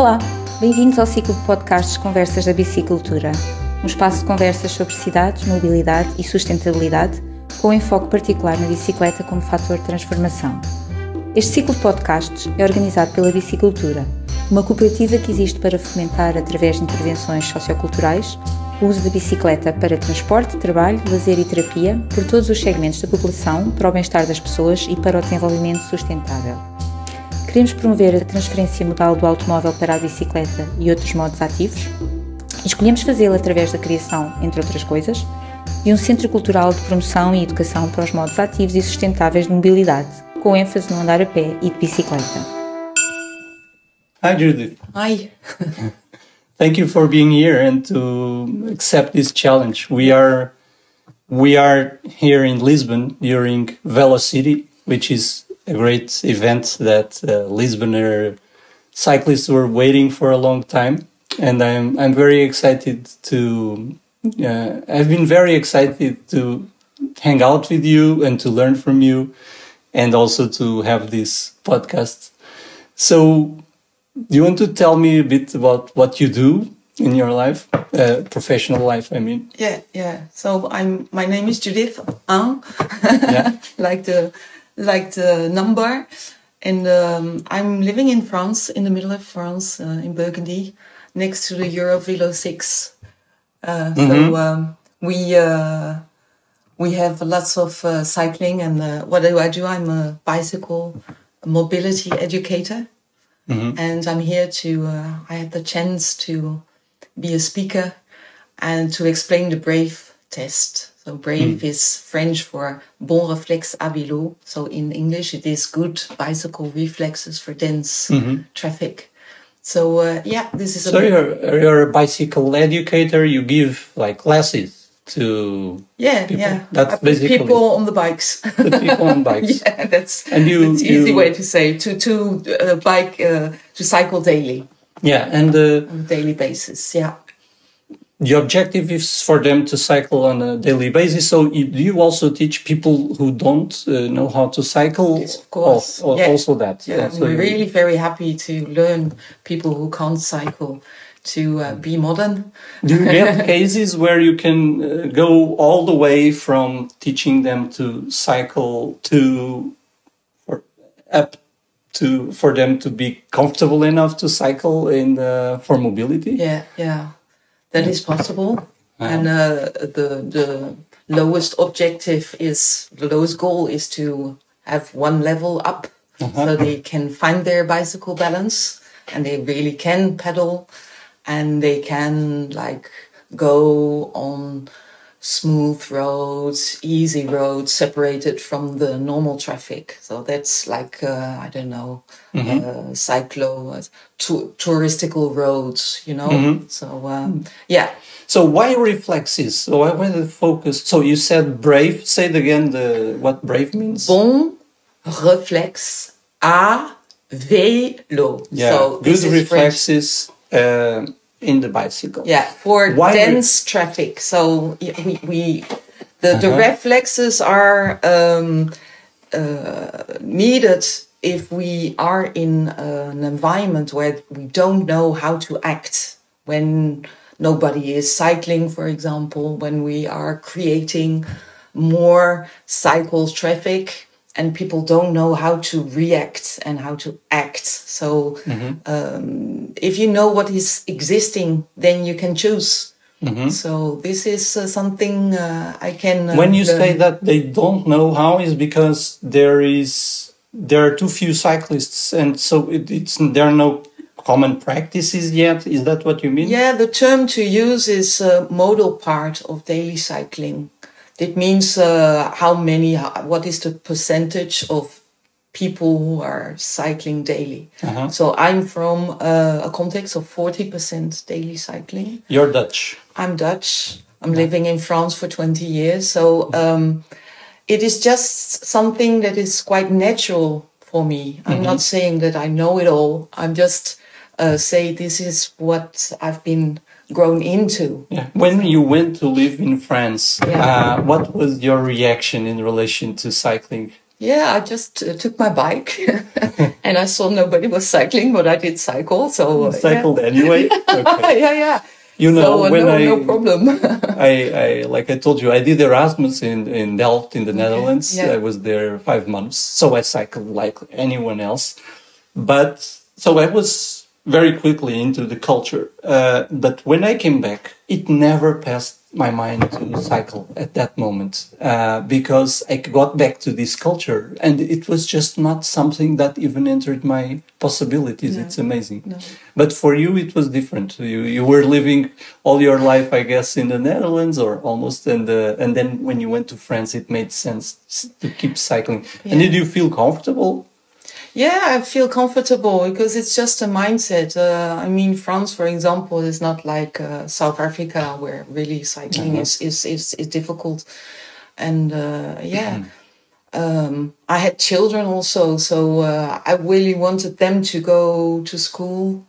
Olá, bem-vindos ao ciclo de podcasts Conversas da Bicicultura, um espaço de conversas sobre cidades, mobilidade e sustentabilidade, com enfoque particular na bicicleta como fator de transformação. Este ciclo de podcasts é organizado pela Bicicultura, uma cooperativa que existe para fomentar, através de intervenções socioculturais, o uso da bicicleta para transporte, trabalho, lazer e terapia por todos os segmentos da população, para o bem-estar das pessoas e para o desenvolvimento sustentável. Queremos promover a transferência modal do automóvel para a bicicleta e outros modos ativos. Escolhemos fazê-lo através da criação, entre outras coisas, de um centro cultural de promoção e educação para os modos ativos e sustentáveis de mobilidade, com ênfase no andar a pé e de bicicleta. Hi, Judith. Hi. Thank you for being here and to accept this challenge. We are we are here in Lisbon during Velocity, which is a great event that uh, Lisboner cyclists were waiting for a long time, and I'm I'm very excited to. Uh, I've been very excited to hang out with you and to learn from you, and also to have this podcast. So, do you want to tell me a bit about what you do in your life, uh, professional life? I mean. Yeah, yeah. So I'm. My name is Judith. Hein? Yeah. like the like the number. And um, I'm living in France, in the middle of France, uh, in Burgundy, next to the Eurovelo 6. Uh, So um, we uh, we have lots of uh, cycling, and uh, what do I do? I'm a bicycle mobility educator, and I'm here to. Uh, I had the chance to be a speaker and to explain the Brave test. So Brave is French for bon réflexe à vélo. So in English, it is good bicycle reflexes for dense traffic. So uh, yeah, this is a So you're you're a bicycle educator. You give like classes to yeah people. yeah. That's put basically- people on the bikes. the people on bikes. yeah, that's And you- that's easy way to say to to uh, bike uh, to cycle daily Yeah, and uh, on a daily basis. Yeah. The objective is for them to cycle on a daily basis. So you, do you also teach people who don't uh, know how to cycle? Yes, of course. Al- al- Yeah. Also that. Yeah, so we're really very happy to learn people who can't cycle to uh, be modern. Do you get cases where you can uh, go all the way from teaching them to cycle to for up to for them to be comfortable enough to cycle in uh, for mobility? Yeah, yeah, that is possible. And uh, the the lowest objective is the lowest goal is to have one level up, so they can find their bicycle balance and they really can pedal, and they can like go on smooth roads, easy roads, separated from the normal traffic. So that's like uh, I don't know, uh, cyclo, uh, tou- touristical roads, you know. So um, yeah, So why reflexes? So why, why the focus? So you said brave. Say it again. The what brave means? bon réflexe à vélo. Yeah, so good this is French. reflexes uh, in the bicycle. Yeah, for Why dense traffic. So we, we the, the Uh-huh. reflexes are um, uh, needed if we are in an environment where we don't know how to act when nobody is cycling, for example, when we are creating more cycles traffic and people don't know how to react and how to act. So um, if you know what is existing, then you can choose. So this is uh, something uh, I can. Uh, When you learn. say that they don't know how, is because there is there are too few cyclists, and so it, it's there are no common practices yet. Is that what you mean? Yeah, the term to use is uh, modal part of daily cycling. It means uh, how many, what is the percentage of people who are cycling daily. So I'm from uh, a context of 40% daily cycling. You're Dutch. I'm Dutch. I'm living in France for 20 years. So um, it is just something that is quite natural for me. I'm not saying that I know it all. I'm just uh, say this is what I've been grown into. Yeah. When you went to live in France, Yeah. uh, what was your reaction in relation to cycling? Yeah, I just uh, took my bike and I saw nobody was cycling, but I did cycle. So uh, Cycled yeah. anyway. Okay. yeah, yeah. You know, so, uh, when no, I, no problem. I, I, like I told you, I did Erasmus in, in Delft in the Netherlands. yeah. I was there five months. So I cycled like anyone else. But so I was very quickly into the culture. Uh, but when I came back, it never passed my mind to cycle at that moment uh, because I got back to this culture and it was just not something that even entered my possibilities. It's amazing. But for you, it was different. You, you were living all your life, I guess, in the Netherlands or almost. And, uh, and then when you went to France, it made sense to keep cycling. And did you feel comfortable? Yeah, I feel comfortable because it's just a mindset. Uh, I mean, France, for example, is not like uh, South Africa where really cycling is, is, is, is difficult. And uh, yeah, um, I had children also, so uh, I really wanted them to go to school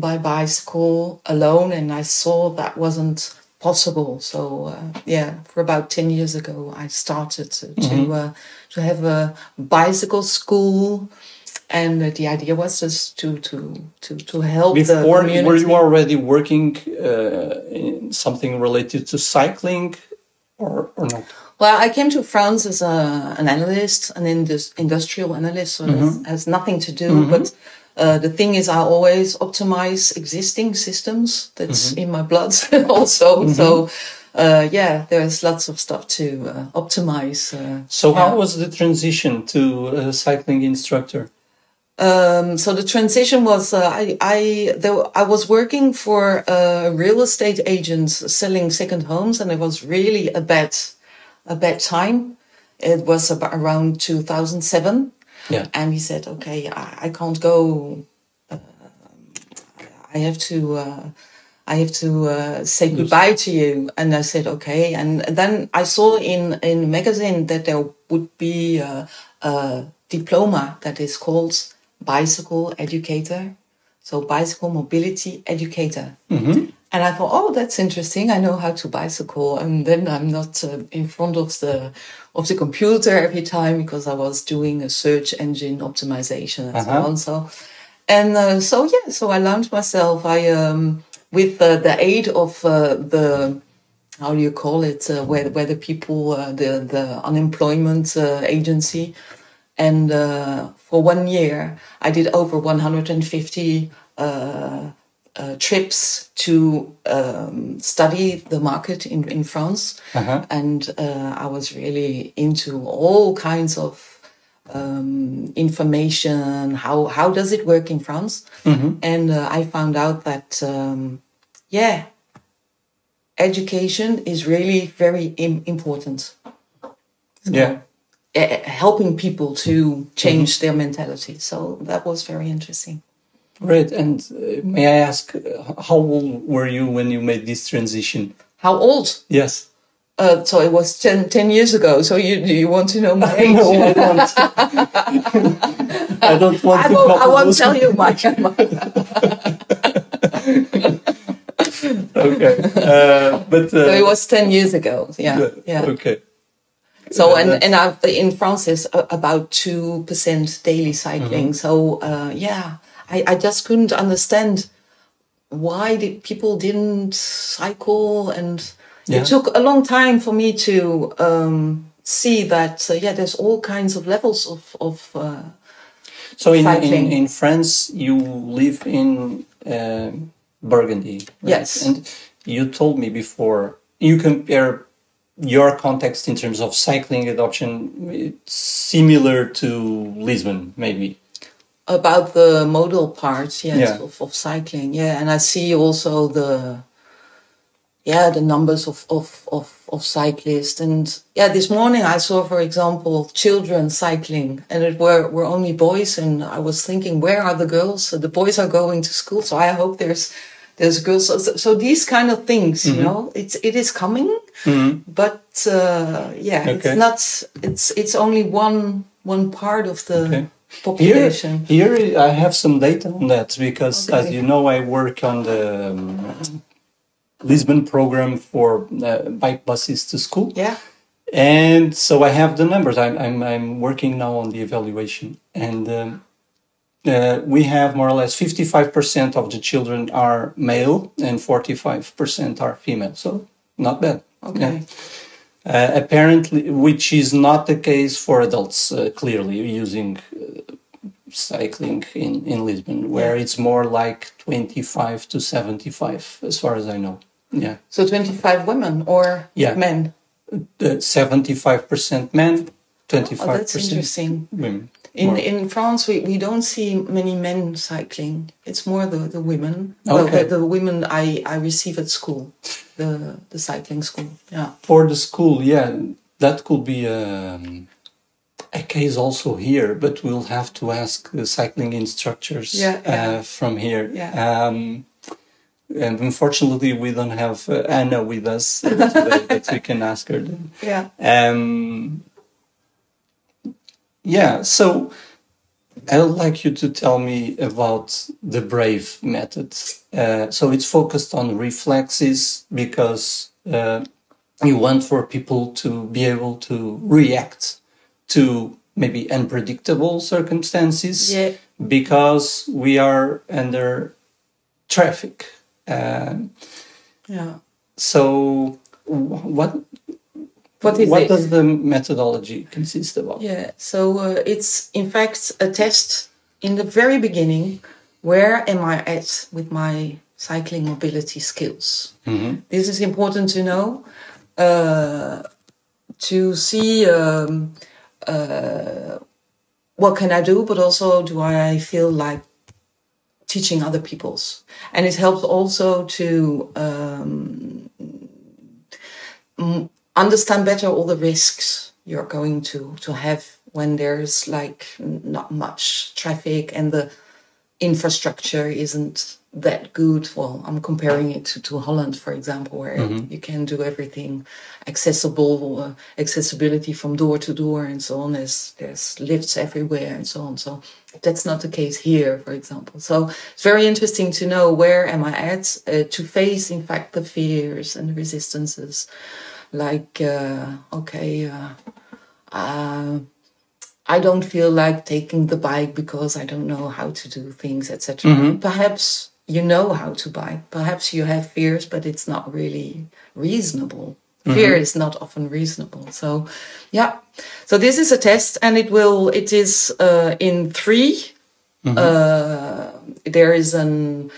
by bicycle alone, and I saw that wasn't possible. So uh, yeah, for about ten years ago, I started to to, uh, to have a bicycle school, and uh, the idea was just to to to to help the Before, community. were you already working uh, in something related to cycling or, or not? Well, I came to France as a, an analyst, an indus- industrial analyst, so that has nothing to do. But uh, the thing is, I always optimize existing systems. That's in my blood also. So, uh, yeah, there's lots of stuff to uh, optimize. Uh, So, yeah. how was the transition to a cycling instructor? Um, so the transition was uh, I I there, I was working for a real estate agent selling second homes, and it was really a bad a bad time. It was about around 2007, Yeah. and he said, "Okay, I, I can't go. Uh, I have to." Uh, I have to uh, say goodbye to you. And I said, okay. And then I saw in, in magazine that there would be a, a diploma that is called bicycle educator. So bicycle mobility educator. And I thought, oh, that's interesting. I know how to bicycle. And then I'm not uh, in front of the, of the computer every time because I was doing a search engine optimization and so Uh-huh. on. So, and uh, so yeah, so I launched myself. I um, with uh, the aid of uh, the how do you call it uh, where where the people uh, the the unemployment uh, agency, and uh, for one year I did over 150 uh, uh, trips to um, study the market in in France, and uh, I was really into all kinds of um, information. How how does it work in France? And uh, I found out that um, yeah, education is really very Im- important. Yeah. Uh, helping people to change their mentality. So that was very interesting. Great. And uh, may I ask, uh, how old were you when you made this transition? How old? Yes. Uh, so it was 10, 10 years ago. So you you want to know my age? No, I don't. I don't want I to won't, I won't tell you much. Okay. Uh, but uh, So it was 10 years ago. Yeah. Yeah. Okay. So Yeah, and and I, in France is about two percent daily cycling. Mm-hmm. So uh, yeah, I, I just couldn't understand why did people didn't cycle, and Yeah. it took a long time for me to um, see that uh, yeah, there's all kinds of levels of of uh, So in, in, in France, you live in uh, Burgundy. right? Yes. And you told me before, you compare your context in terms of cycling adoption, it's similar to Lisbon, maybe. about the modal parts, yes Yeah. of, of cycling yeah and i see also the yeah the numbers of, of of of cyclists and yeah this morning i saw for example children cycling and it were were only boys and i was thinking where are the girls so the boys are going to school so i hope there's there's girls so, so these kind of things Mm-hmm. you know it's it is coming but uh yeah Okay. it's not it's it's only one one part of the Okay. Here, population here I have some data on that because, as you know, I work on the um, Lisbon program for uh, bike buses to school. Yeah. And so I have the numbers. I'm, I'm, I'm working now on the evaluation. And um, uh, we have more or less 55% of the children are male and 45% are female. So not bad. Okay. Uh, apparently, which is not the case for adults, uh, clearly, using uh, cycling in, in Lisbon, where it's more like 25 to 75, as far as I know. Yeah. So 25 women or Yeah. men? The 75% men, 25% Oh, that's interesting. women. In More. in France, we, we don't see many men cycling. It's more the, the women. Okay. The, the women I, I receive at school, the the cycling school. Yeah. For the school, yeah, that could be um, a case also here, but we'll have to ask the cycling instructors Yeah, yeah. Uh, from here. Yeah. Um, and unfortunately, we don't have uh, Anna with us today, but we can ask her. Then. Yeah. Um, yeah, so I would like you to tell me about the BRAVE method. Uh, so it's focused on reflexes because uh, you want for people to be able to react to maybe unpredictable circumstances Yeah. because we are under traffic. Um, Yeah. so, what What is what it? does the methodology consist of? Yeah, so uh, it's in fact a test in the very beginning. Where am I at with my cycling mobility skills? This is important to know uh, to see um, uh, what can I do, but also do I feel like teaching other people's, and it helps also to um, m- understand better all the risks you're going to to have when there's like not much traffic and the infrastructure isn't that good. Well, I'm comparing it to, to Holland, for example, where you can do everything accessible, uh, accessibility from door to door and so on. There's, there's lifts everywhere and so on. So that's not the case here, for example. So it's very interesting to know where am I at uh, to face, in fact, the fears and the resistances. Like, uh, okay, uh, uh, I don't feel like taking the bike because I don't know how to do things, etc. Perhaps you know how to bike. Perhaps you have fears, but it's not really reasonable. Fear is not often reasonable. So, yeah. So this is a test, and it will. It is uh, in 3 Uh, there is an.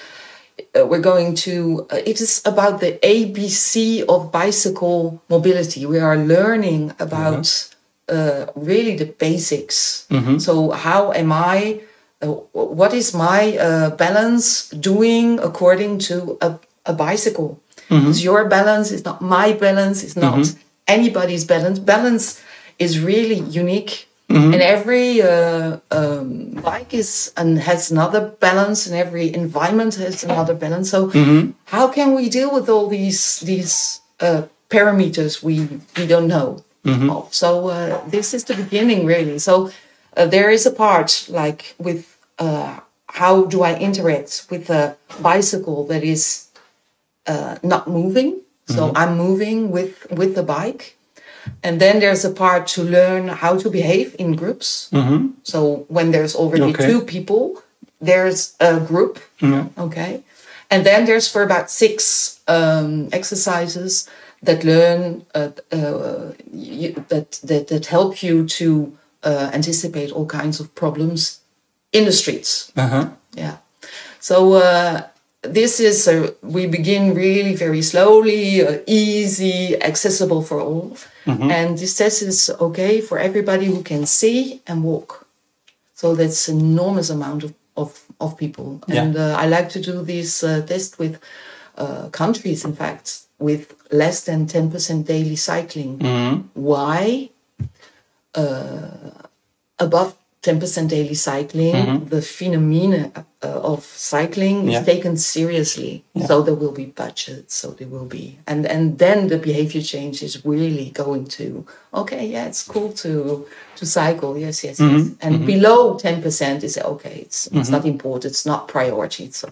Uh, we're going to. Uh, it is about the ABC of bicycle mobility. We are learning about uh, really the basics. So how am I? Uh, what is my uh, balance doing according to a, a bicycle? It's your balance. It's not my balance. It's not anybody's balance. Balance is really unique. And every uh, um, bike is and has another balance, and every environment has another balance. So, how can we deal with all these these uh, parameters we we don't know? of? So uh, this is the beginning, really. So uh, there is a part like with uh, how do I interact with a bicycle that is uh, not moving. So I'm moving with with the bike, and then there's a part to learn how to behave in groups. So when there's already Okay. two people, there's a group. Okay, and then there's for about six um, exercises that learn uh, uh, you, that, that that help you to uh, anticipate all kinds of problems in the streets. Uh-huh. Yeah. So uh, this is uh, we begin really very slowly, uh, easy, accessible for all, and this test is okay for everybody who can see and walk. So that's an enormous amount of of, of people, Yeah. and uh, I like to do this uh, test with uh, countries, in fact, with less than ten percent daily cycling. Why? above 10% daily cycling, the phenomenon uh, of cycling Mm-hmm. Yeah. is taken seriously. So there will be budgets, so there will be, and, and then the behavior change is really going to, okay, yeah, it's cool to, to cycle. Yes, yes, Mm-hmm. yes. And below 10% is okay. It's, it's not important. It's not priority. So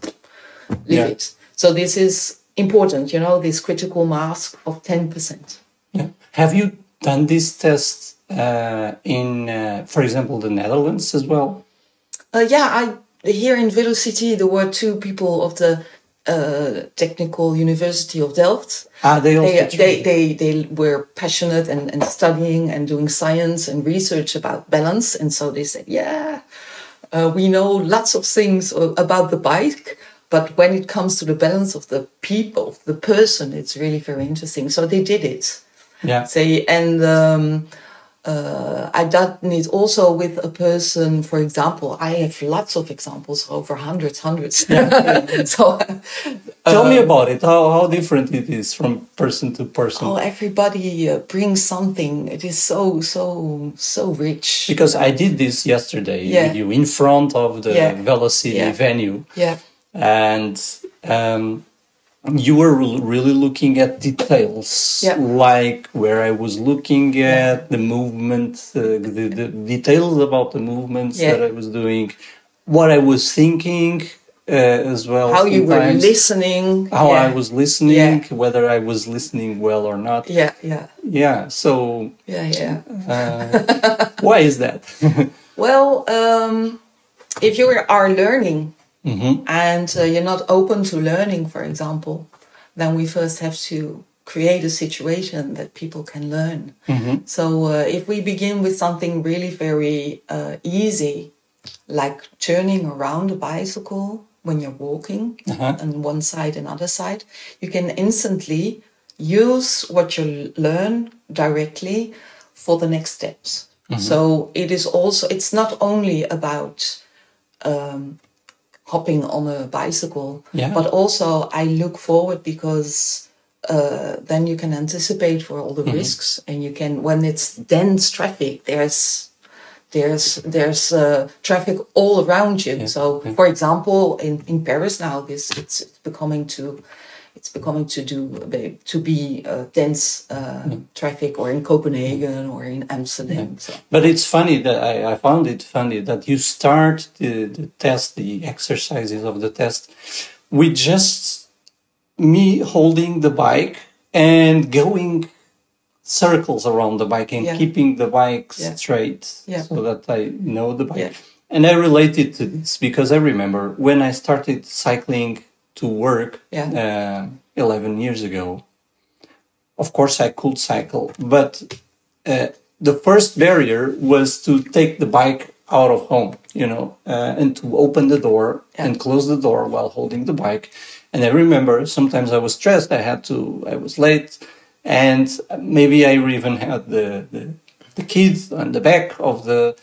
leave Yeah. it. So this is important, you know, this critical mass of 10%. Yeah. Have you done this test uh, in, uh, for example, the Netherlands as well? Uh, yeah, I here in Velocity there were two people of the uh, Technical University of Delft. Ah, they also They, they, they, they were passionate and, and studying and doing science and research about balance. And so they said, yeah, uh, we know lots of things about the bike, but when it comes to the balance of the people, the person, it's really very interesting. So they did it. yeah. Say, and um, uh, I done it also with a person, for example, I have lots of examples, over hundreds, hundreds. so, Tell me about it. How how different it is from person to person. oh, everybody uh, brings something. It is so, so, so rich. because I did this yesterday Yeah. with you in front of the Yeah. Velocity Yeah. venue, Yeah, and um, you were really looking at details, Yeah. like where I was looking at the movement, uh, the, the details about the movements Yeah. that I was doing, what I was thinking uh, as well. how you were listening. How yeah. I was listening, whether I was listening well or not. Yeah, yeah, Yeah. So yeah, yeah. uh, why is that? Well, um, if you are learning hmm and uh, you're not open to learning, for example, then we first have to create a situation that people can learn. hmm So uh, if we begin with something really very uh, easy, like turning around a bicycle when you're walking Uh-huh. on one side and other side, you can instantly use what you learn directly for the next steps. So it is also it's not only about um, hopping on a bicycle, Yeah. but also I look forward because uh, then you can anticipate for all the Mm-hmm. risks, and you can when it's dense traffic, there's there's there's uh, traffic all around you. So, for example, in, in Paris now, this it's becoming to it's becoming to do to be uh, dense uh, traffic, or in Copenhagen or in Amsterdam. So. But it's funny that I, I found it funny that you start the, the test, the exercises of the test, with just me holding the bike and going circles around the bike and Yeah. keeping the bike Yeah. straight Yeah. so that I know the bike. Yeah. And I related to this because I remember when I started cycling to work Yeah. uh, 11 years ago, of course I could cycle, but uh, the first barrier was to take the bike out of home, you know, uh, and to open the door Yeah. and close the door while holding the bike. And I remember sometimes I was stressed. I had to, I was late, and maybe I even had the the, the kids on the back of the.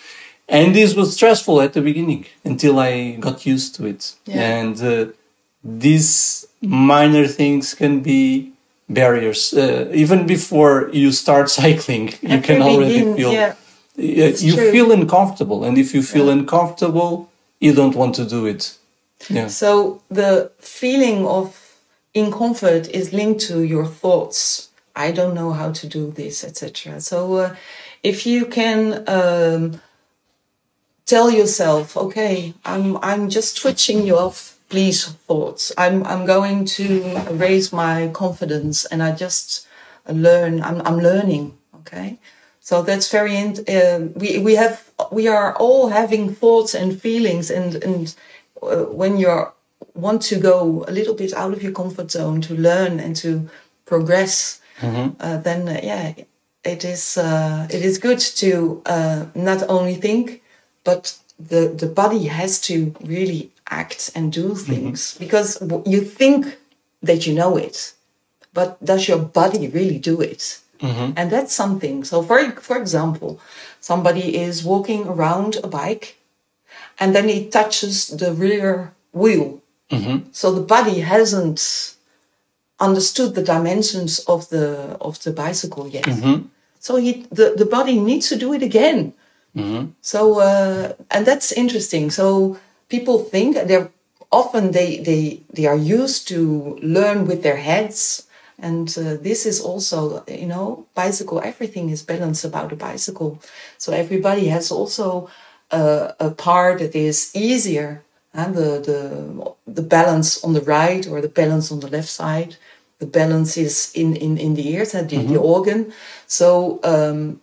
And this was stressful at the beginning until I got used to it. Yeah. And uh, these minor things can be barriers. Uh, even before you start cycling, you can already begin- feel yeah. Yeah, you true. feel uncomfortable, and if you feel uncomfortable, you don't want to do it. Yeah. So the feeling of incomfort is linked to your thoughts. I don't know how to do this, etc. So uh, if you can um, tell yourself, okay, I'm I'm just switching you off, please thoughts. I'm I'm going to raise my confidence, and I just learn. I'm I'm learning. Okay. So that's very. In, uh, we we have we are all having thoughts and feelings, and and uh, when you want to go a little bit out of your comfort zone to learn and to progress, uh, then uh, yeah, it is uh, it is good to uh, not only think, but the the body has to really act and do mm-hmm. things because you think that you know it, but does your body really do it? Mm-hmm. And that's something. So, for for example, somebody is walking around a bike, and then he touches the rear wheel. Mm-hmm. So the body hasn't understood the dimensions of the of the bicycle yet. So he the, the body needs to do it again. So uh, and that's interesting. So people think they're often they they they are used to learn with their heads. And uh, this is also, you know, bicycle. Everything is balanced about a bicycle. So everybody has also uh, a part that is easier, and the the the balance on the right or the balance on the left side, the balance is in in in the ears and the, the organ. So um,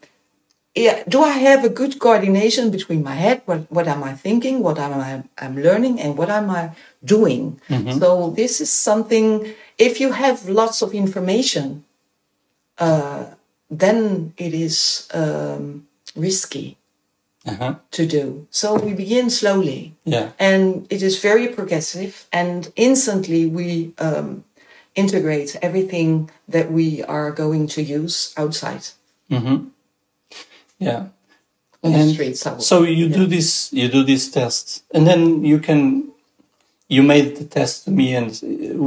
yeah, do I have a good coordination between my head? What what am I thinking? What am I I'm learning, and what am I doing? So this is something. If you have lots of information, uh, then it is um, risky Uh-huh. to do. So we begin slowly Yeah. and it is very progressive and instantly we um, integrate everything that we are going to use outside Yeah. And streets. I would- So you do this, you do this test, and then you can, you made the test to me, and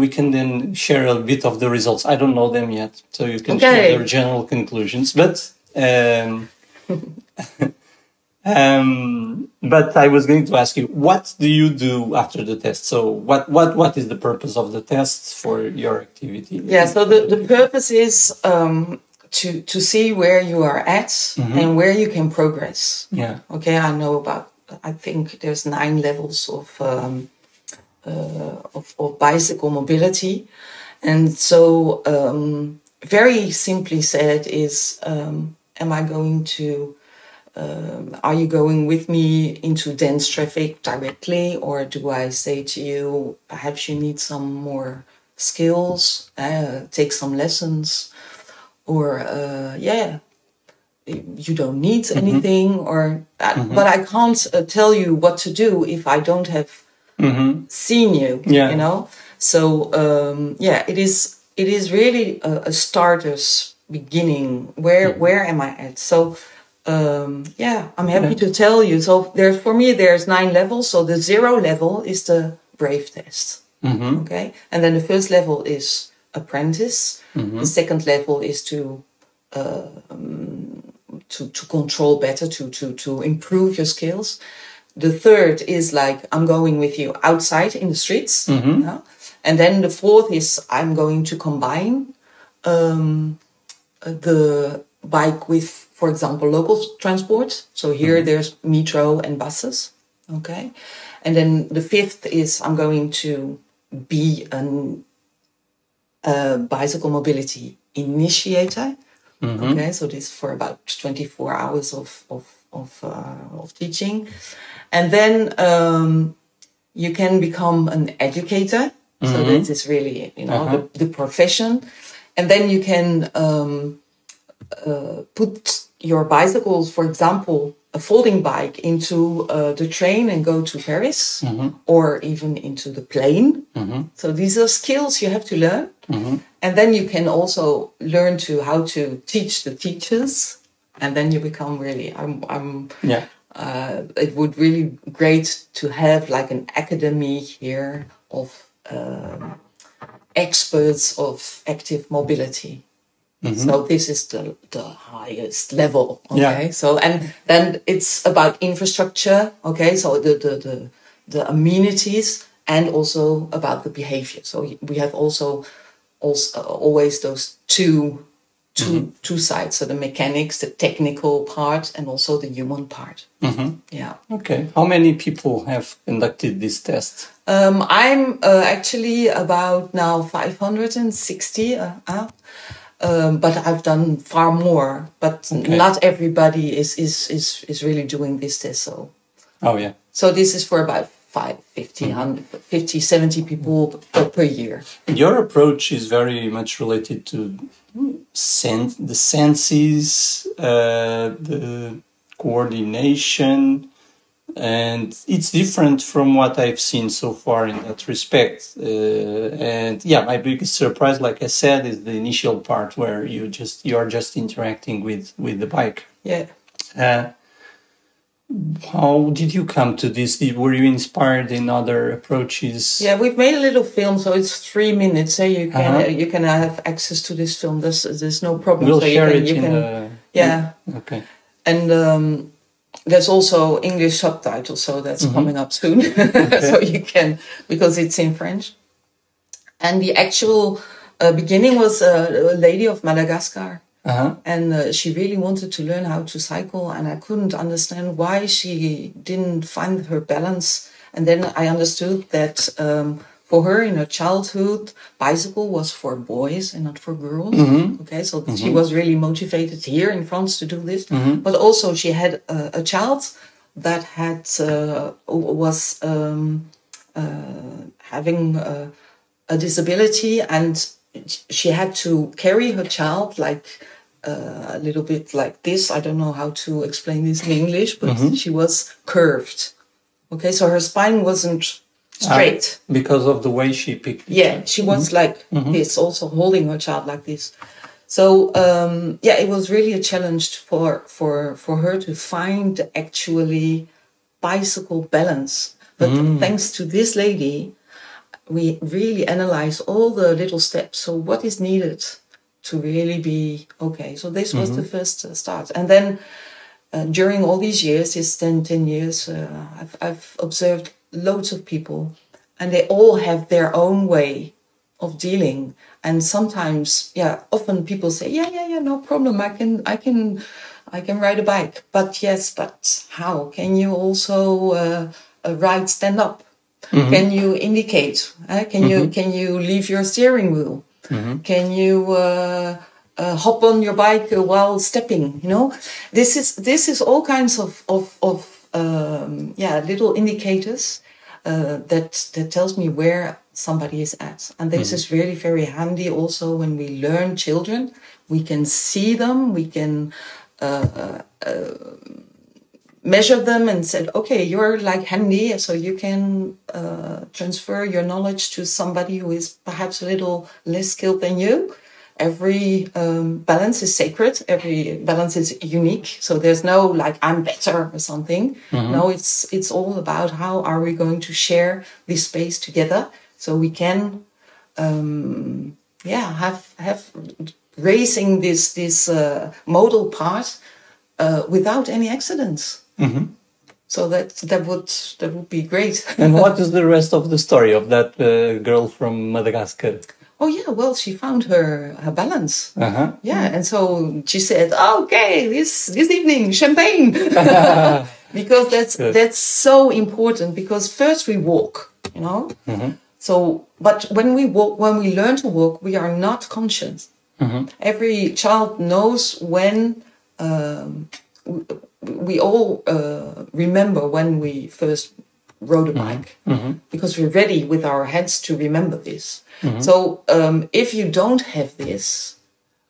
we can then share a bit of the results. I don't know them yet, so you can share Okay. their general conclusions. But, um, um, but I was going to ask you, what do you do after the test? So what, what, what is the purpose of the test for your activity? yeah, so the, the purpose is um, to, to see where you are at and where you can progress. Yeah. Okay, I know about, I think there's nine levels of, um, uh, of, of bicycle mobility. And so, um, very simply said, is um, am I going to, um, are you going with me into dense traffic directly, or do I say to you, perhaps you need some more skills, uh, take some lessons, or uh, yeah, you don't need anything, or uh, but I can't uh, tell you what to do if I don't have seen you. Yeah. You know, so um, yeah, it is. It is really a, a starter's beginning. Where where am I at? So um, yeah, I'm happy to tell you. So there's for me there's nine levels. So the zero level is the brave test. Okay, and then the first level is apprentice. The second level is to uh to, to control better, to, to, to improve your skills. The third is like, I'm going with you outside in the streets. yeah. And then the fourth is, I'm going to combine um, the bike with, for example, local transport. So here there's metro and buses. Okay. And then the fifth is, I'm going to be an a bicycle mobility initiator. Okay, so this for about 24 hours of of of, uh, of teaching, and then um, you can become an educator. So this is really you know the, the profession, and then you can um, uh, put your bicycles, for example, a folding bike into uh, the train and go to Paris, or even into the plane. So these are skills you have to learn, and then you can also learn to how to teach the teachers, and then you become really. I'm. I'm Yeah. uh, it would really great to have like an academy here of um, experts of active mobility. So this is the, the highest level. Okay. Yeah. So and then it's about infrastructure. Okay. So the the the, the amenities and also about the behavior. So we have also also always those two two two sides. So the mechanics, the technical part, and also the human part. Yeah. Okay. How many people have conducted this test? Um, I'm uh, actually about now 560, uh, uh, um, but I've done far more. But not everybody is, is, is, is really doing this test. So, Oh yeah. so this is for about five, 50, 100, 50, 70 people per, per year. Your approach is very much related to sense, the senses, uh, the coordination, and it's different from what I've seen so far in that respect. Uh, and yeah, my biggest surprise, like I said, is the initial part where you just you are just interacting with with the bike. Yeah. Uh, how did you come to this? Were you inspired in other approaches? Yeah, we've made a little film, so it's three minutes. So you can Uh-huh. uh, you can have access to this film. There's there's no problem. We'll so share you can, it you in can, the. yeah. Okay. and um, there's also English subtitles, so that's Mm-hmm. coming up soon. so you can because it's in French. And the actual uh, beginning was uh, a lady of Madagascar, Uh-huh. and uh, she really wanted to learn how to cycle, and I couldn't understand why she didn't find her balance. And then I understood that um, for her in her childhood, bicycle was for boys and not for girls. Okay, so she was really motivated here in France to do this. But also she had a, a child that had uh, was um, uh, having a, a disability and she had to carry her child like uh, a little bit like this. I don't know how to explain this in English, but she was curved. Okay, so her spine wasn't straight. because of the way she picked it. Yeah, she was like this, also holding her child like this. So um, yeah, it was really a challenge for for for her to find actually bicycle balance. But thanks to this lady, we really analyze all the little steps. So what is needed to really be okay? So this was the first uh, start, and then uh, during all these years, these 10, 10 years, uh, I've, I've observed loads of people, and they all have their own way of dealing. And sometimes, yeah, often people say, "Yeah, yeah, yeah, no problem. I can, I can, I can ride a bike." But yes, but how can you also uh, uh, ride stand up? Can you indicate? Uh, can you can you leave your steering wheel? Can you uh, uh, hop on your bike while stepping? You know, this is this is all kinds of of, of um, yeah little indicators uh, that that tells me where somebody is at, and this is really very handy. Also, when we learn children, we can see them. We can. Uh, measure them and said, okay, you're like handy, so you can uh, transfer your knowledge to somebody who is perhaps a little less skilled than you. Every um, balance is sacred. Every balance is unique. So there's no like I'm better or something. No, it's it's all about how are we going to share this space together so we can, um, yeah, have have raising this this uh, modal part uh, without any accidents. So that that would that would be great. And what is the rest of the story of that uh, girl from Madagascar? Oh yeah, well she found her her balance. Uh-huh. Yeah, and so she said, "Okay, this this evening champagne," because that's Good. that's so important. Because first we walk, you know. So, but when we walk, when we learn to walk, we are not conscious. Every child knows when. Um, we, we all uh, remember when we first rode a mm-hmm. bike mm-hmm. because we're ready with our heads to remember this. Mm-hmm. So um, if you don't have this,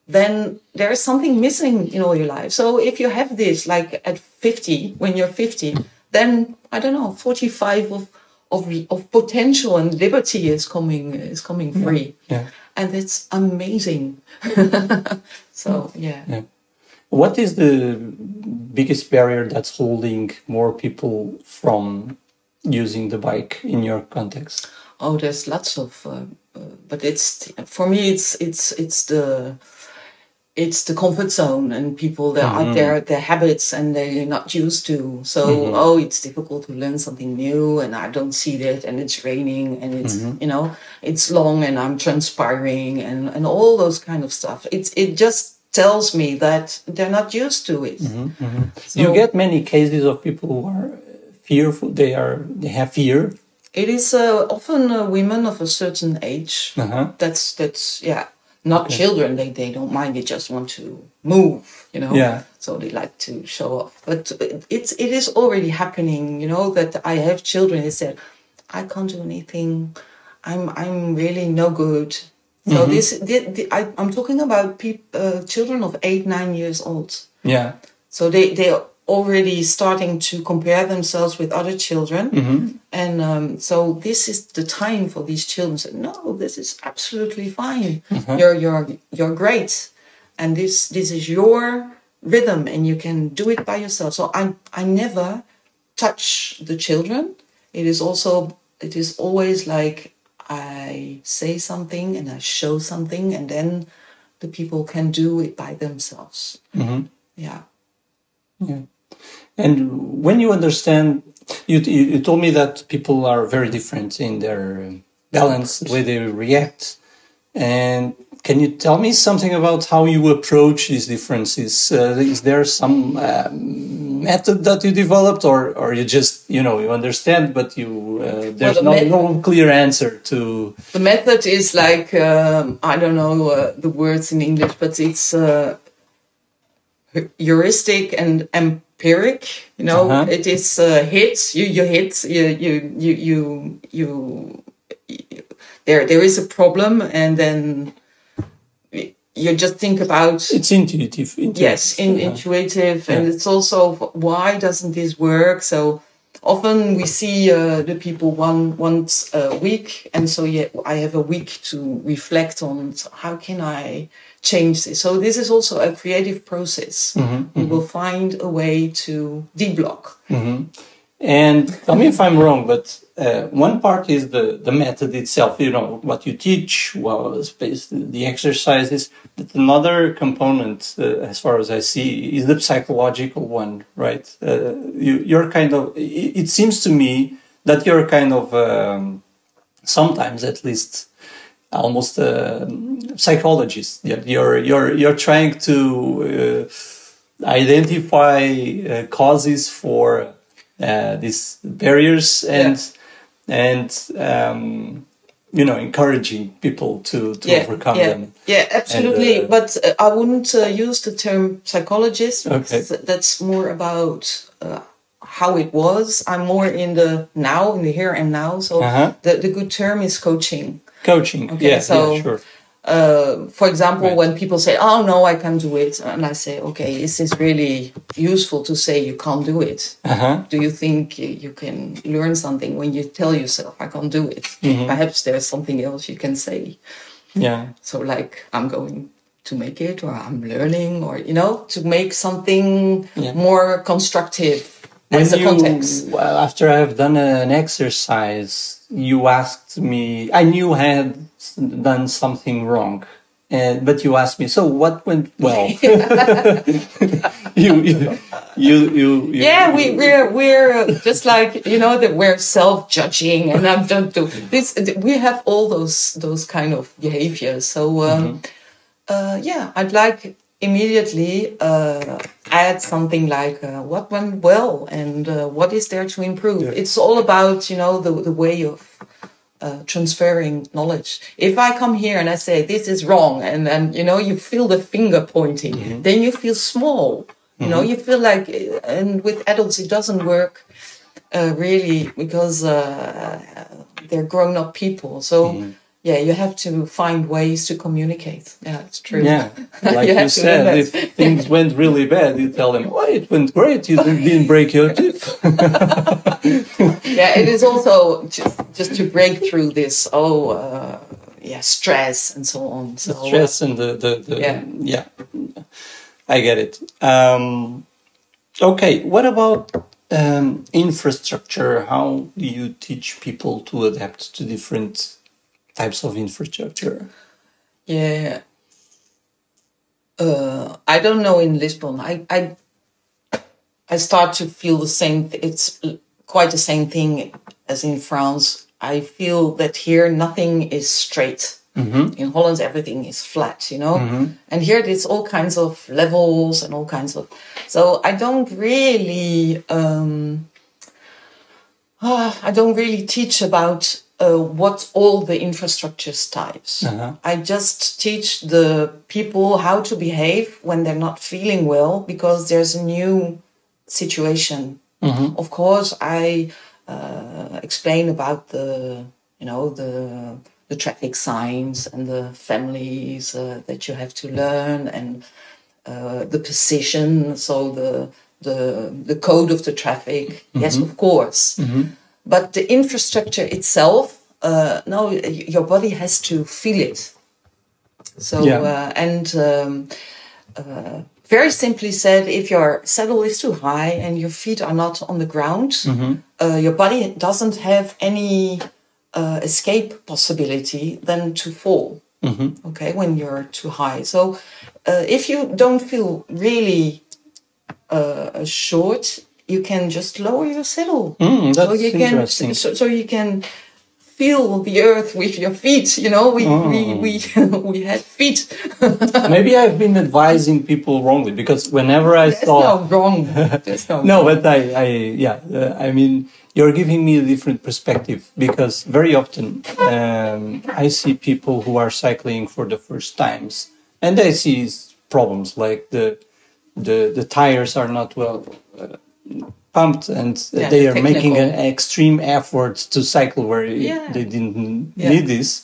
then there is something missing in all your life. So if you have this, like at 50, when you're 50, then I don't know, 45 of of, of potential and liberty is coming is coming free, Yeah. and it's amazing. so yeah. Yeah. What is the biggest barrier that's holding more people from using the bike in your context? Oh, there's lots of, uh, uh, but it's for me. It's it's it's the it's the comfort zone and people that are mm-hmm. their their habits and they're not used to. So mm-hmm. oh, it's difficult to learn something new, and I don't see that, and it's raining, and it's mm-hmm. you know it's long, and I'm transpiring, and and all those kind of stuff. It's it just tells me that they're not used to it. you get many cases of people who are fearful. They are they have fear. It is uh, often uh, women of a certain age. Uh-huh. That's that's yeah, not children. They they don't mind. They just want to move. You know. Yeah. So they like to show off. But it's it is already happening. You know that I have children. They said, I can't do anything. I'm I'm really no good. So this, the, the, I, I'm talking about peop, uh, children of eight nine years old. Yeah. So they they are already starting to compare themselves with other children, mm-hmm. and um, so this is the time for these children. to Say, no, this is absolutely fine. Mm-hmm. You're you're you're great, and this this is your rhythm, and you can do it by yourself. So I I never touch the children. It is also it is always like I say something and I show something, and then the people can do it by themselves. Mm-hmm. Yeah, Yeah. And when you understand, you, you you told me that people are very different in their balance, the way they react. And can you tell me something about how you approach these differences? Uh, is there some um, method that you developed, or or you just you know you understand, but you uh, there's Well, the no, no clear answer to? The method is like um, I don't know uh, the words in English, but it's uh, heuristic and empiric. You know, Uh-huh. it is uh, hit. You you hit. You you you you you. There there is a problem, and then you just think about It's intuitive. intuitive. yes in, Yeah. intuitive and Yeah. it's also why doesn't this work so often we see uh, the people one once a week and so yeah i have a week to reflect on how can i change this. So this is also a creative process. Mm-hmm, we will find a way to deblock. And tell me if I'm wrong, but uh, one part is the, the method itself, you know, what you teach, well, the exercises. But another component, uh, as far as I see, is the psychological one, right? Uh, you, you're kind of, it, it seems to me that you're kind of, um, sometimes at least, almost a psychologist. You're, you're, you're, trying to uh, identify uh, causes for uh, these barriers and and um, you know encouraging people to, to overcome yeah, them. Yeah, absolutely. And, uh, but uh, I wouldn't uh, use the term psychologist. Okay. That's more about uh, how it was. I'm more in the now, in the here and now. So Uh-huh. the, the good term is coaching. Coaching, Okay, yeah, so- yeah, sure. Uh, for example, Right. when people say, "Oh no, I can't do it," and I say, "Okay, this is this really useful to say you can't do it? Uh-huh. Do you think you, you can learn something when you tell yourself I can't do it? Mm-hmm. Perhaps there's something else you can say." Yeah, So like I'm going to make it or I'm learning or you know to make something Yeah. more constructive as a you, context. well, after I've done an exercise, you asked me. I knew I had done something wrong, and but you asked me. So what went well? you, you, you, you, Yeah, we we're we're just like you know that we're self-judging and I'm don't do this. We have all those those kind of behaviors. So um, uh, yeah, I'd like immediately uh, add something like uh, what went well and uh, what is there to improve. It's all about you know the the way of uh, transferring knowledge. If I come here and I say this is wrong, and then you know you feel the finger pointing, then you feel small. You know, you feel like, and with adults it doesn't work uh, really because uh, they're grown up people. So yeah, you have to find ways to communicate. Yeah, it's true. Yeah, like You you, have to do said, if things went really bad, you tell them, "Oh, it went great. You didn't break your tooth." yeah, it is also just just to break through this. Oh, uh, yeah, stress and so on. So uh, Stress and the the, the Yeah. yeah. I get it. Um, okay, what about um, infrastructure? How do you teach people to adapt to different types of infrastructure? Yeah. Uh, I don't know in Lisbon. I, I, I start to feel the same. It's quite the same thing as in France. I feel that here nothing is straight. In Holland, everything is flat, you know. And here there's all kinds of levels and all kinds of. So I don't really. Um, Ah, I don't really teach about uh, what all the infrastructures types. I just teach the people how to behave when they're not feeling well because there's a new situation. Of course, I uh, explain about the you know the the traffic signs and the families uh, that you have to learn and uh, the position, so the the the code of the traffic. Yes, of course. But the infrastructure itself, uh, no, your body has to feel it. So Yeah. uh, and um, uh, very simply said, if your saddle is too high and your feet are not on the ground, uh, your body doesn't have any uh, escape possibility than to fall. Okay, when you're too high. So uh, if you don't feel really uh, short, you can just lower your saddle. Mm, so that's you can interesting. so, so you can feel the earth with your feet. You know, we we we we had feet. Maybe I've been advising people wrongly because whenever I There's saw no wrong. There's no no, but I, I yeah, uh, I mean, you're giving me a different perspective because very often um, I see people who are cycling for the first times, and they see problems like the the the tires are not well pumped, and Yeah, they are making an extreme effort to cycle where Yeah. they didn't Yeah. need this.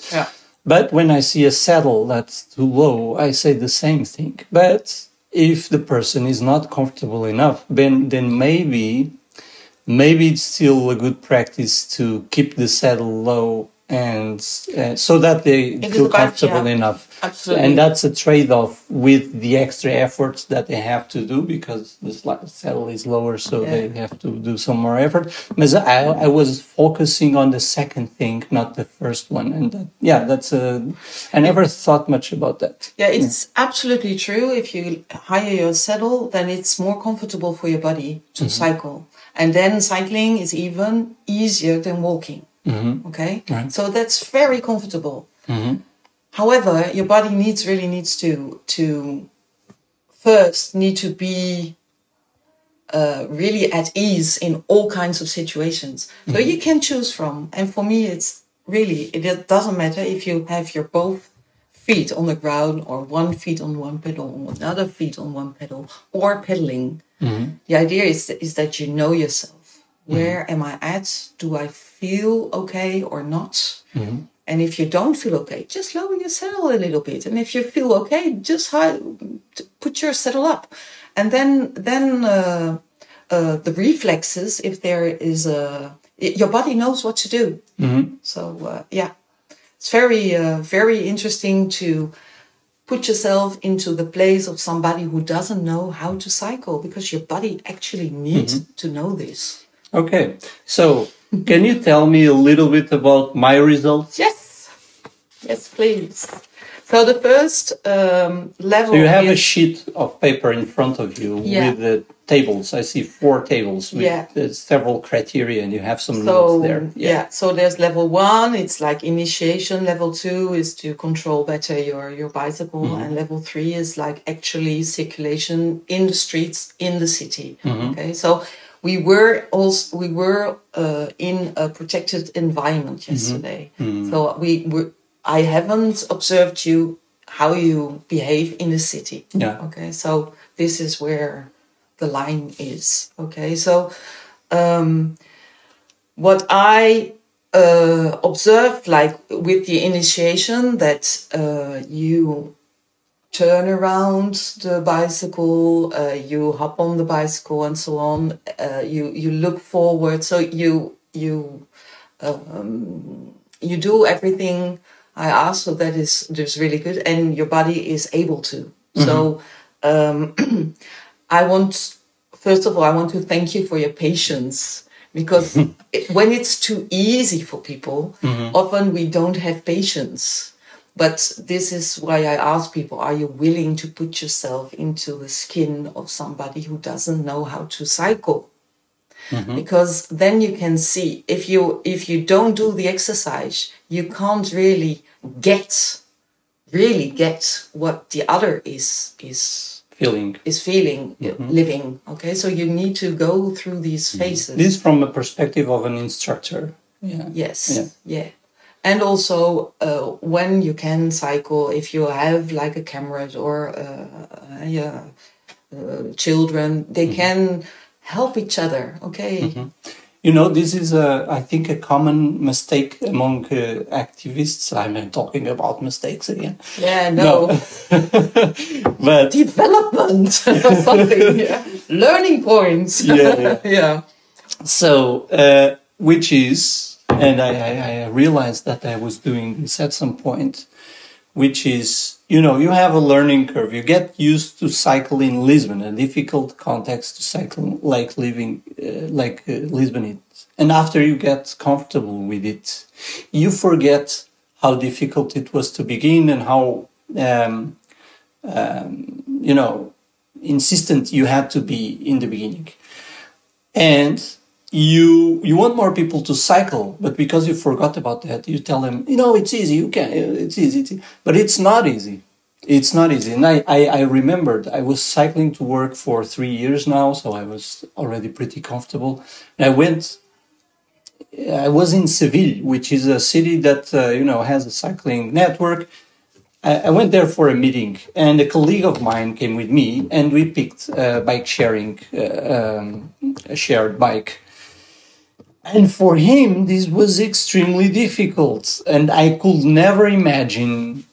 But when I see a saddle that's too low, I say the same thing. But if the person is not comfortable enough, then then maybe maybe it's still a good practice to keep the saddle low and uh, so that they It feel comfortable yeah, enough. absolutely. And that's a trade-off with the extra efforts that they have to do because the saddle is lower, so Yeah. they have to do some more effort. But I, I was focusing on the second thing, not the first one, and that, yeah, that's a. I never thought much about that. Yeah, it's absolutely true. If you hire your saddle, then it's more comfortable for your body to cycle. And then cycling is even easier than walking. Mm-hmm. Okay? Right. So that's very comfortable. Mm-hmm. However, your body needs really needs to to first need to be uh, really at ease in all kinds of situations. So mm-hmm. you can choose from. And for me, it's really, it doesn't matter if you have your both feet on the ground or one feet on one pedal or another feet on one pedal or pedaling. The idea is, is that you know yourself. Where am I at? Do I feel okay or not? And if you don't feel okay, just lower your saddle a little bit. And if you feel okay, just high, put your saddle up. And then, then uh, uh, the reflexes, if there is a, your body knows what to do. So uh, yeah, it's very, uh, very interesting to put yourself into the place of somebody who doesn't know how to cycle because your body actually needs to know this. Okay, so can you tell me a little bit about my results? Yes, yes, please. So the first um, level. So you have a sheet of paper in front of you Yeah. with the tables. I see four tables with Yeah. uh, several criteria, and you have some So notes there. yeah. so there's level one. It's like initiation. Level two is to control better your your bicycle, Mm-hmm. and level three is like actually circulation in the streets in the city. Mm-hmm. Okay, so we were also we were uh, in a protected environment Mm-hmm. yesterday. So we were. I haven't observed you how you behave in the city. Yeah. Okay, so this is where the line is. Okay, so um, what I uh, observed, like with the initiation, that uh, you turn around the bicycle, uh, you hop on the bicycle, and so on. Uh, you you look forward, so you you um, you do everything I ask. So that is that's really good, and your body is able to. So um, I want first of all, I want to thank you for your patience because it, when it's too easy for people, often we don't have patience. But this is why I ask people, are you willing to put yourself into the skin of somebody who doesn't know how to cycle? Because then you can see if you if you don't do the exercise, you can't really get really get what the other is is Feeling is feeling uh, living okay so you need to go through these phases this from a perspective of an instructor. Yeah. yes Yeah. yeah, and also uh, when you can cycle if you have like a camera or uh, yeah, uh, children they can help each other okay You know, this is a, I think, a common mistake among uh, activists. I'm talking about mistakes again. yeah no, but development or something yeah. learning points Yeah, yeah. yeah so, uh, which is, and I, I, realized that I was doing this at some point, which is, you know, you have a learning curve. You get used to cycle in Lisbon, a difficult context to cycle like living, uh, like uh, Lisbon is. And after you get comfortable with it, you forget how difficult it was to begin and how, um, um, you know, insistent you had to be in the beginning. And you you want more people to cycle, but because you forgot about that, you tell them, you know, it's easy. You can, it's easy, it's easy. but it's not easy. It's not easy. And I, I, I remembered I was cycling to work for three years now, so I was already pretty comfortable. And I went. I was in Seville, which is a city that uh, you know has a cycling network. I, went there for a meeting, and a colleague of mine came with me, and we picked a bike sharing, uh, um, a shared bike and for him, this was extremely difficult. And I could never imagine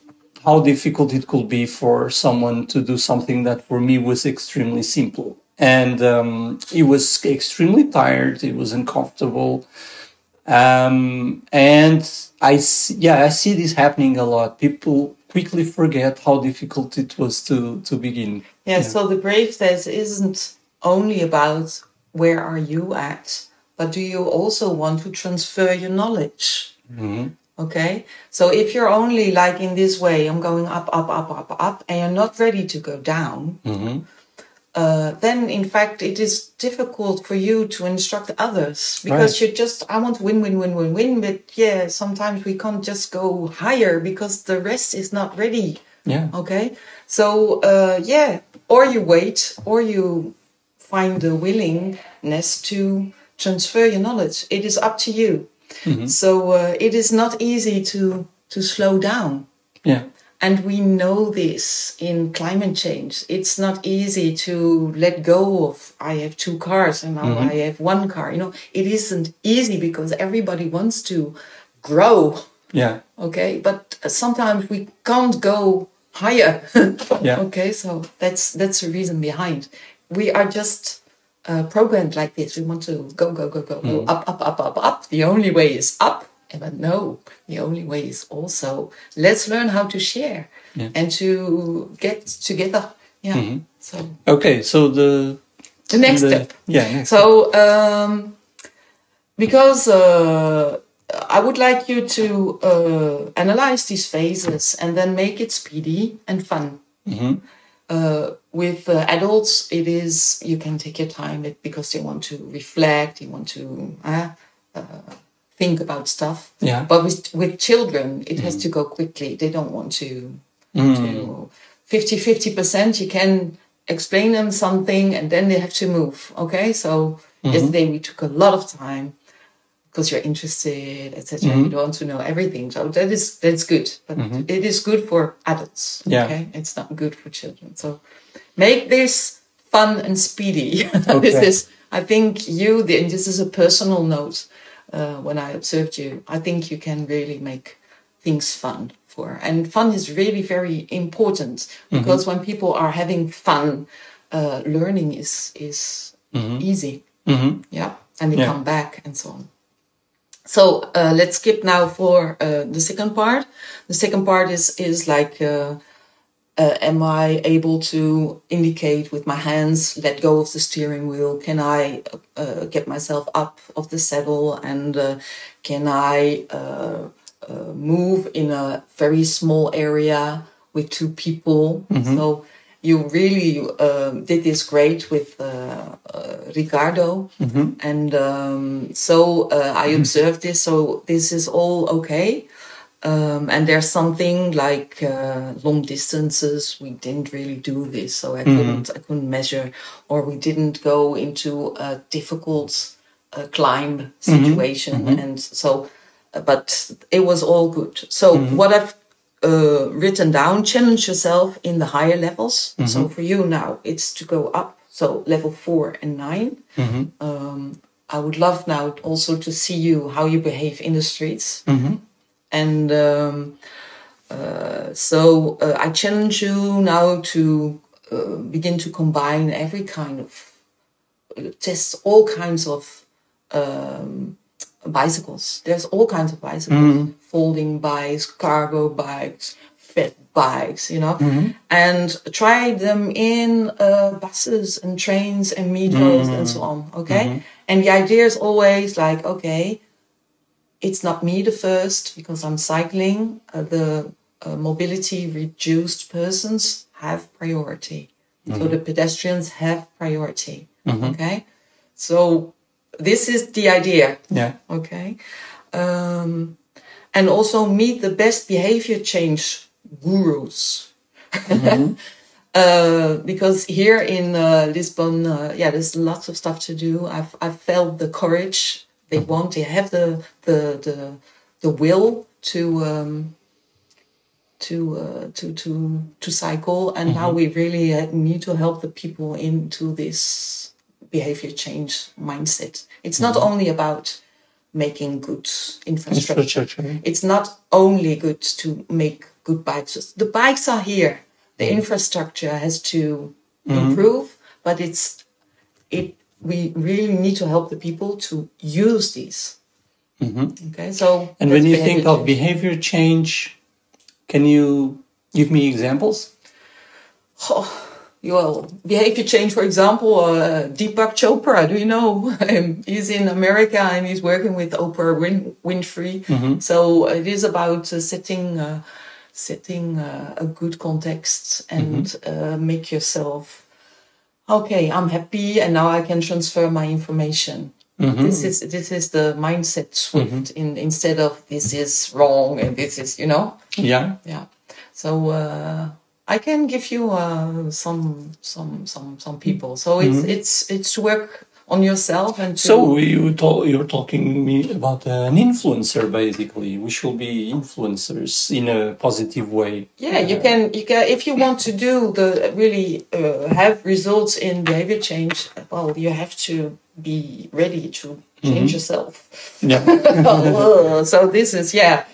how difficult it could be for someone to do something that for me was extremely simple. And um, he was extremely tired, he was uncomfortable. Um, and I see, yeah, I see this happening a lot. People quickly forget how difficult it was to, to begin. Yeah, yeah. so the brave test isn't only about where are you at, but do you also want to transfer your knowledge? Mm-hmm. Okay. So if you're only like in this way, I'm going up, up, up, up, up, and you're not ready to go down, mm-hmm. uh, then in fact it is difficult for you to instruct others because right. you're just, I want to win, win, win, win, win. But yeah, sometimes we can't just go higher because the rest is not ready. Yeah. Okay. So uh, yeah, or you wait, or you find the willingness to transfer your knowledge. It is up to you. Mm-hmm. So uh, it is not easy to to slow down. Yeah. And we know this in climate change. It's not easy to let go of I have two cars and now mm-hmm. I have one car. You know, it isn't easy because everybody wants to grow. Yeah. Okay, but sometimes we can't go higher. yeah. Okay, so that's that's the reason behind. We are just uh, programmed like this. We want to go, go, go, go, go, mm. up, up, up, up, up. The only way is up. But no, the only way is also let's learn how to share yeah. and to get together. Yeah. Mm-hmm. So okay, so the the next the, step. Yeah. Next so um, because uh, I would like you to uh, analyze these phases and then make it speedy and fun. Mm-hmm. Uh, with uh, adults, it is you can take your time because they want to reflect, they want to uh, uh, think about stuff. Yeah. But with with children, it mm. has to go quickly. They don't want to. Mm. to 50 50 percent. You can explain them something, and then they have to move. Okay, so mm-hmm. yesterday we took a lot of time because you're interested, etc. Mm-hmm. You don't want to know everything. So that is that's good, but mm-hmm. it is good for adults. Yeah. Okay, it's not good for children. So make this fun and speedy. Okay. this is, I think, you. And this is a personal note. Uh, when I observed you, I think you can really make things fun for, and fun is really very important mm-hmm. because mm-hmm. when people are having fun, uh, learning is is mm-hmm. easy. Mm-hmm. Yeah, and they yeah. come back and so on. So uh, let's skip now for uh, the second part. The second part is is like, uh, uh am I able to indicate with my hands, let go of the steering wheel? Can I uh, get myself up of the saddle, and uh, can I move in a very small area with two people? Mm-hmm. So you really um, did this great with uh, uh, Ricardo, mm-hmm. and um, so uh, I mm-hmm. observed this. So this is all okay. Um, and there's something like uh, long distances. We didn't really do this, so I mm-hmm. couldn't I couldn't measure, or we didn't go into a difficult uh, climb mm-hmm. situation, mm-hmm. and so. But it was all good. So mm-hmm. what I've uh, written down, challenge yourself in the higher levels. Mm-hmm. So for you now, it's to go up. So level four and 9 mm-hmm. um, I would love now also to see you how you behave in the streets. Mm-hmm. And um, uh, so uh, I challenge you now to uh, begin to combine every kind of uh, test all kinds of um, bicycles. There's all kinds of bicycles, mm-hmm. folding bikes, cargo bikes, fit bikes, you know, mm-hmm. and try them in uh, buses and trains and metros mm-hmm. and so on. Okay. Mm-hmm. And the idea is always like, okay, it's not me the first because I'm cycling. Uh, the uh, mobility reduced persons have priority. So mm-hmm. the pedestrians have priority. Mm-hmm. Okay. So this is the idea. Yeah. Okay. Um, and also meet the best behavior change gurus. uh, because here in uh, Lisbon, uh, yeah, there's lots of stuff to do. I've, I've felt the courage they want. They have the the the, the will to um, to uh, to to to cycle, and now we really uh, need to help the people into this behavior change mindset. It's not only about making good infrastructure. Infrastructure. It's not only good to make good bikes. The bikes are here. The infrastructure has to improve, but it's it. We really need to help the people to use these. Okay, so And when you think of change. behavior change, can you give me examples? Oh, well, behavior change, for example, uh, Deepak Chopra, do you know? Um, he's in America and he's working with Oprah Win- Winfrey. So it is about uh, setting, uh, setting uh, a good context and uh, make yourself, okay, I'm happy and now I can transfer my information. This is this is the mindset shift in instead of this is wrong and this is you know? Yeah. yeah. So uh, i can give you uh, some some some some people. So it's it's it's work on yourself and to, So you talk, you're talking me about an influencer, basically. We should be influencers in a positive way. yeah you can you can if you want to do the really uh, have results in behavior change well you have to be ready to change yourself Yeah. Oh, so this is yeah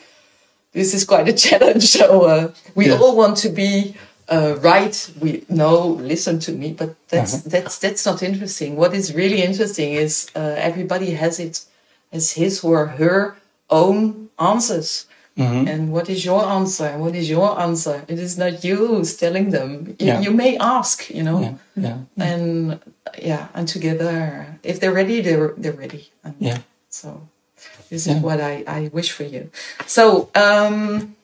this is quite a challenge so uh, we Yeah. all want to be uh, right we no listen to me but that's that's that's not interesting. What is really interesting is uh, everybody has it as his or her own answers. And what is your answer? What is your answer? It is not you who's telling them. You, Yeah. you may ask you know? Yeah. Yeah. and yeah and together if they're ready they're they're ready. And Yeah. so this is what I, I wish for you. So um,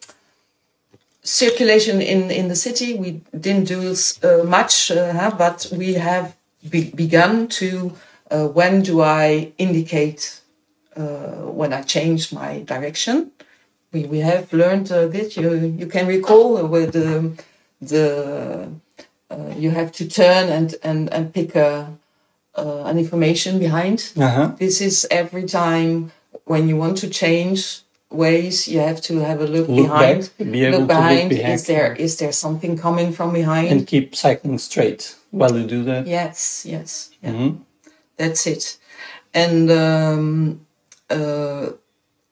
circulation in, in the city, we didn't do uh, much, uh, huh, but we have be- begun to. Uh, when do I indicate uh, when I change my direction? We, we have learned uh, this. You you can recall with the the uh, you have to turn and and and pick a uh, an information behind. Uh-huh. This is every time when you want to change ways, you have to have a look, Look behind. back, be able to look behind. behind. Is there is there something coming from behind? And keep cycling straight while you do that. yes, yes, yeah. Mhm. That's it. And um, uh,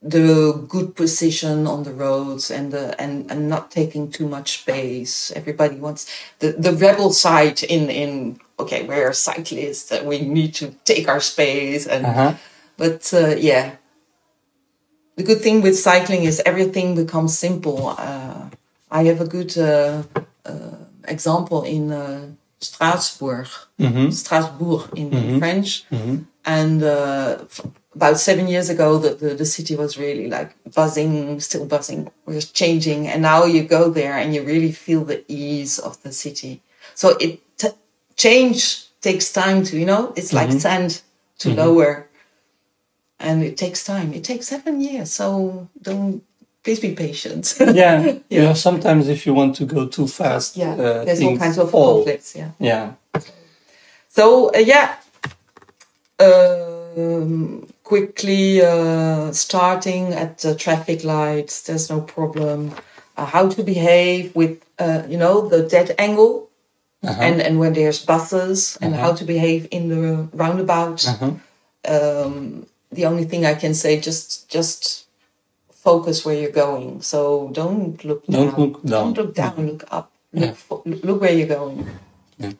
the good position on the roads and the and, and not taking too much space. Everybody wants the, the rebel side in in okay, we're cyclists and we need to take our space and Uh-huh. but uh, yeah. The good thing with cycling is everything becomes simple. Uh, I have a good uh, uh, example in uh, Strasbourg, Strasbourg in French, and uh, f- about seven years ago, the, the the city was really like buzzing, still buzzing, was changing, and now you go there and you really feel the ease of the city. So it t- change takes time to you know? It's like sand to lower and it takes time. It takes seven years, so don't please be patient. Yeah. yeah. Sometimes if you want to go too fast, yeah, uh, there's all kinds of fall. conflicts. Yeah. Yeah. So uh, yeah, um, quickly uh, starting at the traffic lights. There's no problem. Uh, how to behave with uh, you know the dead angle, and and when there's buses, and how to behave in the roundabout. Um, the only thing I can say just just focus where you're going. So don't look Don't down. look down. Don't look down. Look up. Look, fo- look where you're going. Yeah.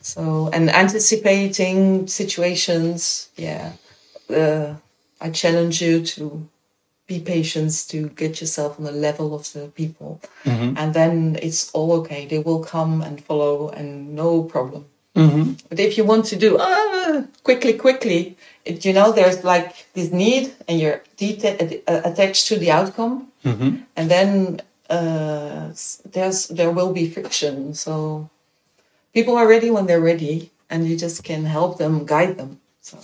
So and anticipating situations, yeah. Uh, I challenge you to be patient to get yourself on the level of the people, and then it's all okay. They will come and follow, and no problem. But if you want to do ah, quickly, quickly, you know, there's like this need, and you're deta- uh, attached to the outcome, and then uh, there's there will be friction. So people are ready when they're ready, and you just can help them, guide them. So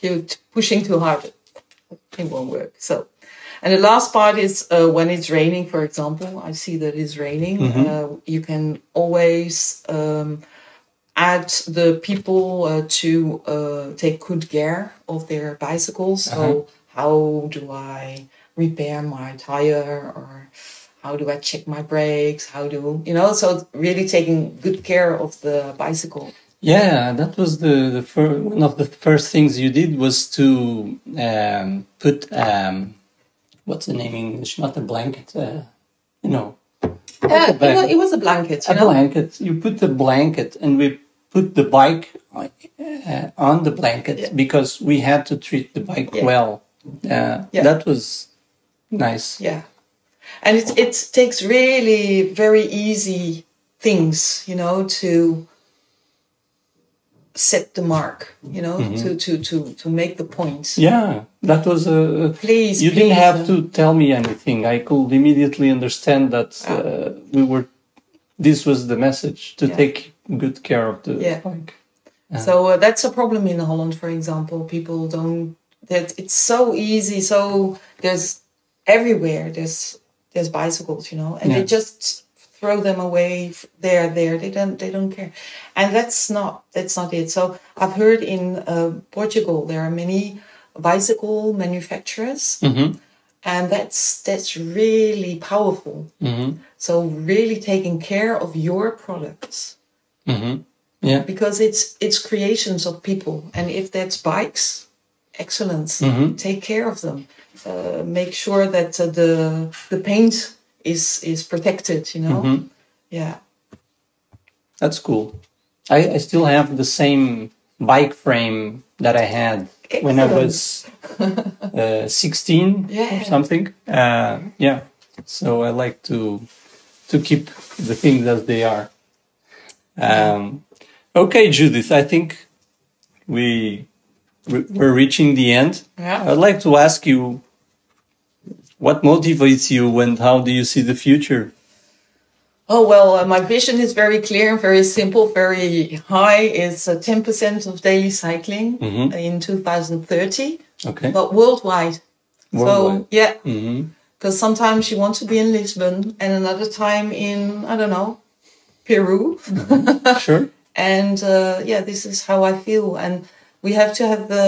you're pushing too hard, it won't work. So, and the last part is uh, when it's raining, for example. I see that it's raining. Uh, you can always um, add the people uh, to uh, take good care of their bicycles. So, how do I repair my tire or how do I check my brakes? How do you know? So, really taking good care of the bicycle. Yeah, that was the, the fir- one of the first things you did was to um, put um, what's the name in English? Not a blanket, uh, you know, Yeah, it was, it was a blanket. You a know? blanket. You put the blanket, and we put the bike uh, on the blanket Yeah. because we had to treat the bike Yeah. well. Uh, Yeah. That was nice. Yeah. And it, it takes really very easy things, you know, to set the mark, you know, to, to, to, to make the points. Yeah, that was a. Please, You didn't have uh, to tell me anything. I could immediately understand that uh, we were. This was the message to Yeah. take good care of the Yeah. bike. So uh, that's a problem in Holland, for example. People don't. That it's so easy. So there's everywhere. There's there's bicycles, you know, and they just throw them away. f- There, there. They don't. They don't care, and that's not. That's not it. So I've heard in uh, Portugal there are many bicycle manufacturers, Mm-hmm. and that's that's really powerful. Mm-hmm. So really taking care of your products Mm-hmm. Yeah. because it's it's creations of people and if that's bikes excellent Mhm. take care of them uh, make sure that uh, the the paint is is protected you know Mhm. yeah That's cool. I, I still have the same bike frame that I had when I was uh, 16 Yeah. or something. Uh, yeah. So I like to to keep the things as they are. Um, okay, Judith, I think we we- we're reaching the end. Yeah. I'd like to ask you what motivates you and how do you see the future? oh well uh, my vision is very clear and very simple very high it's uh, 10% of daily cycling Mhm. in 2030 Okay. but worldwide, Worldwide. so yeah hmm because sometimes you want to be in lisbon and another time in i don't know peru Sure. and uh, yeah this is how i feel and we have to have the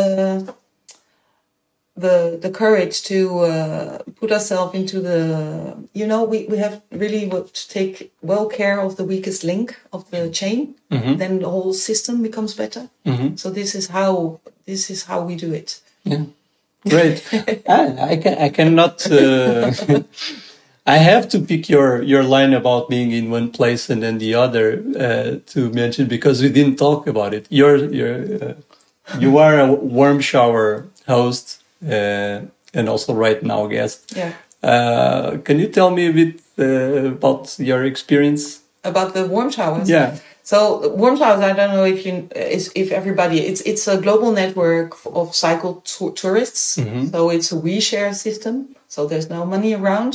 the the courage to uh, put ourselves into the you know we, we have really what to take well care of the weakest link of the chain Mhm. then the whole system becomes better hmm so this is how this is how we do it Yeah, great. I, I can I cannot. Uh, I have to pick your your line about being in one place and then the other uh, to mention because we didn't talk about it. You're you're uh, you are a warm shower host and also right now guest. yeah Uh, can you tell me a bit uh, about your experience? about the warm showers Yeah. So Warm Showers, I don't know if you is if everybody it's it's a global network of cycle tou- tourists. Mhm. So it's a we share system. So there's no money around.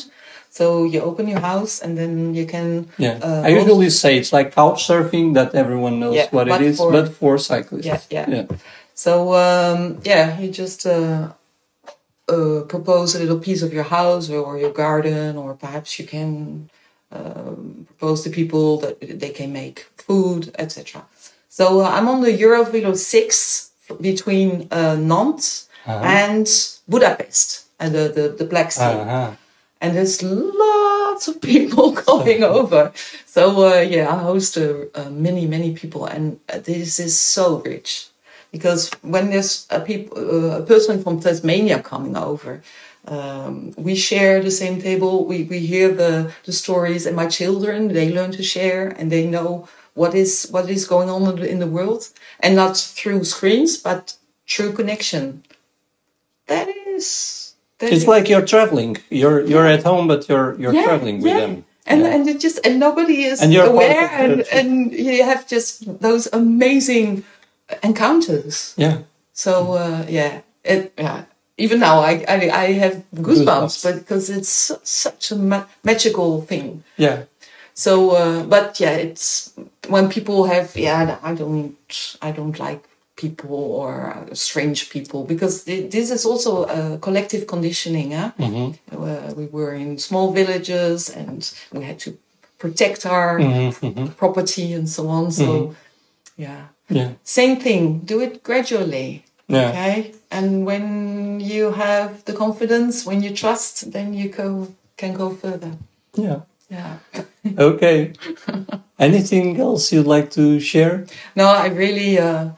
So you open your house and then you can Yeah, Uh, I usually say it's like couch surfing that everyone knows Yeah, what it is, but for- but for cyclists. Yeah, yeah. yeah. So um, yeah, you just uh, uh, propose a little piece of your house or your garden, or perhaps you can um, propose to people that they can make food, etc. So uh, I'm on the Eurovelo six between uh, Nantes Uh-huh. and Budapest, and the, the the Black Sea Uh-huh. and there's lots of people coming over. So uh, yeah, I host uh, uh, many many people, and uh, this is so rich because when there's a peop- uh, a person from Tasmania coming over. Um, we share the same table. We, we hear the, the stories, and my children they learn to share, and they know what is what is going on in the, in the world, and not through screens, but through connection. That is. that It's is- like you're traveling. You're you're at home, but you're you're Yeah, traveling with yeah. them. and Yeah. and it just and nobody is And you're aware and, and you have just those amazing encounters yeah, so uh, yeah it yeah even now I, I I have goosebumps, Goosebumps. but because it's su- such a ma- magical thing yeah, so uh, but yeah it's when people have yeah I don't I don't like people or uh, strange people because this is also a collective conditioning. Eh? Uh, we were in small villages and we had to protect our property and so on. So, yeah. Yeah. Same thing, do it gradually. Yeah. Okay. And when you have the confidence, when you trust, then you go, can go further. Yeah. Yeah. Okay. Anything else you'd like to share? No, I really uh,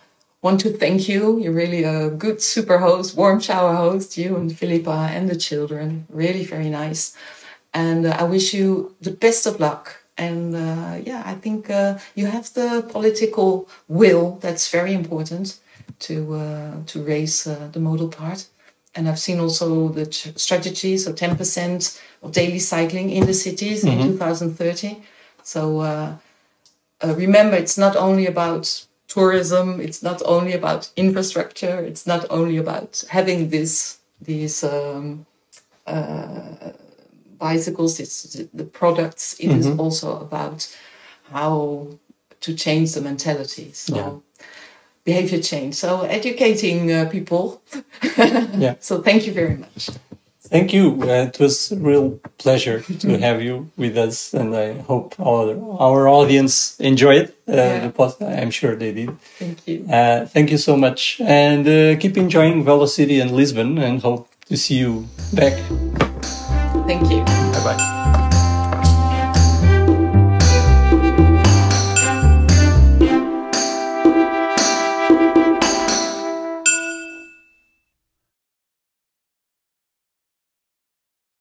want to thank you. You're really a good super host, warm shower host, you and Philippa and the children. Really very nice. And uh, I wish you the best of luck. And uh, yeah, I think uh, you have the political will. That's very important to uh, to raise uh, the modal part. And I've seen also the ch- strategy, so 10% of daily cycling in the cities in 2030. So uh, uh, remember, it's not only about tourism. It's not only about infrastructure. It's not only about having this these um, uh, bicycles. It's the- the products. It is also about how to change the mentality. So Yeah. behavior change. So educating uh, people. Yeah. So thank you very much. Thank you. Uh, it was a real pleasure to have you with us, and I hope our our audience enjoyed uh, Yeah. the post. I'm sure they did. Thank you. Uh, thank you so much, and uh, keep enjoying Velo-city and Lisbon, and hope to see you back. Thank you. Bye bye.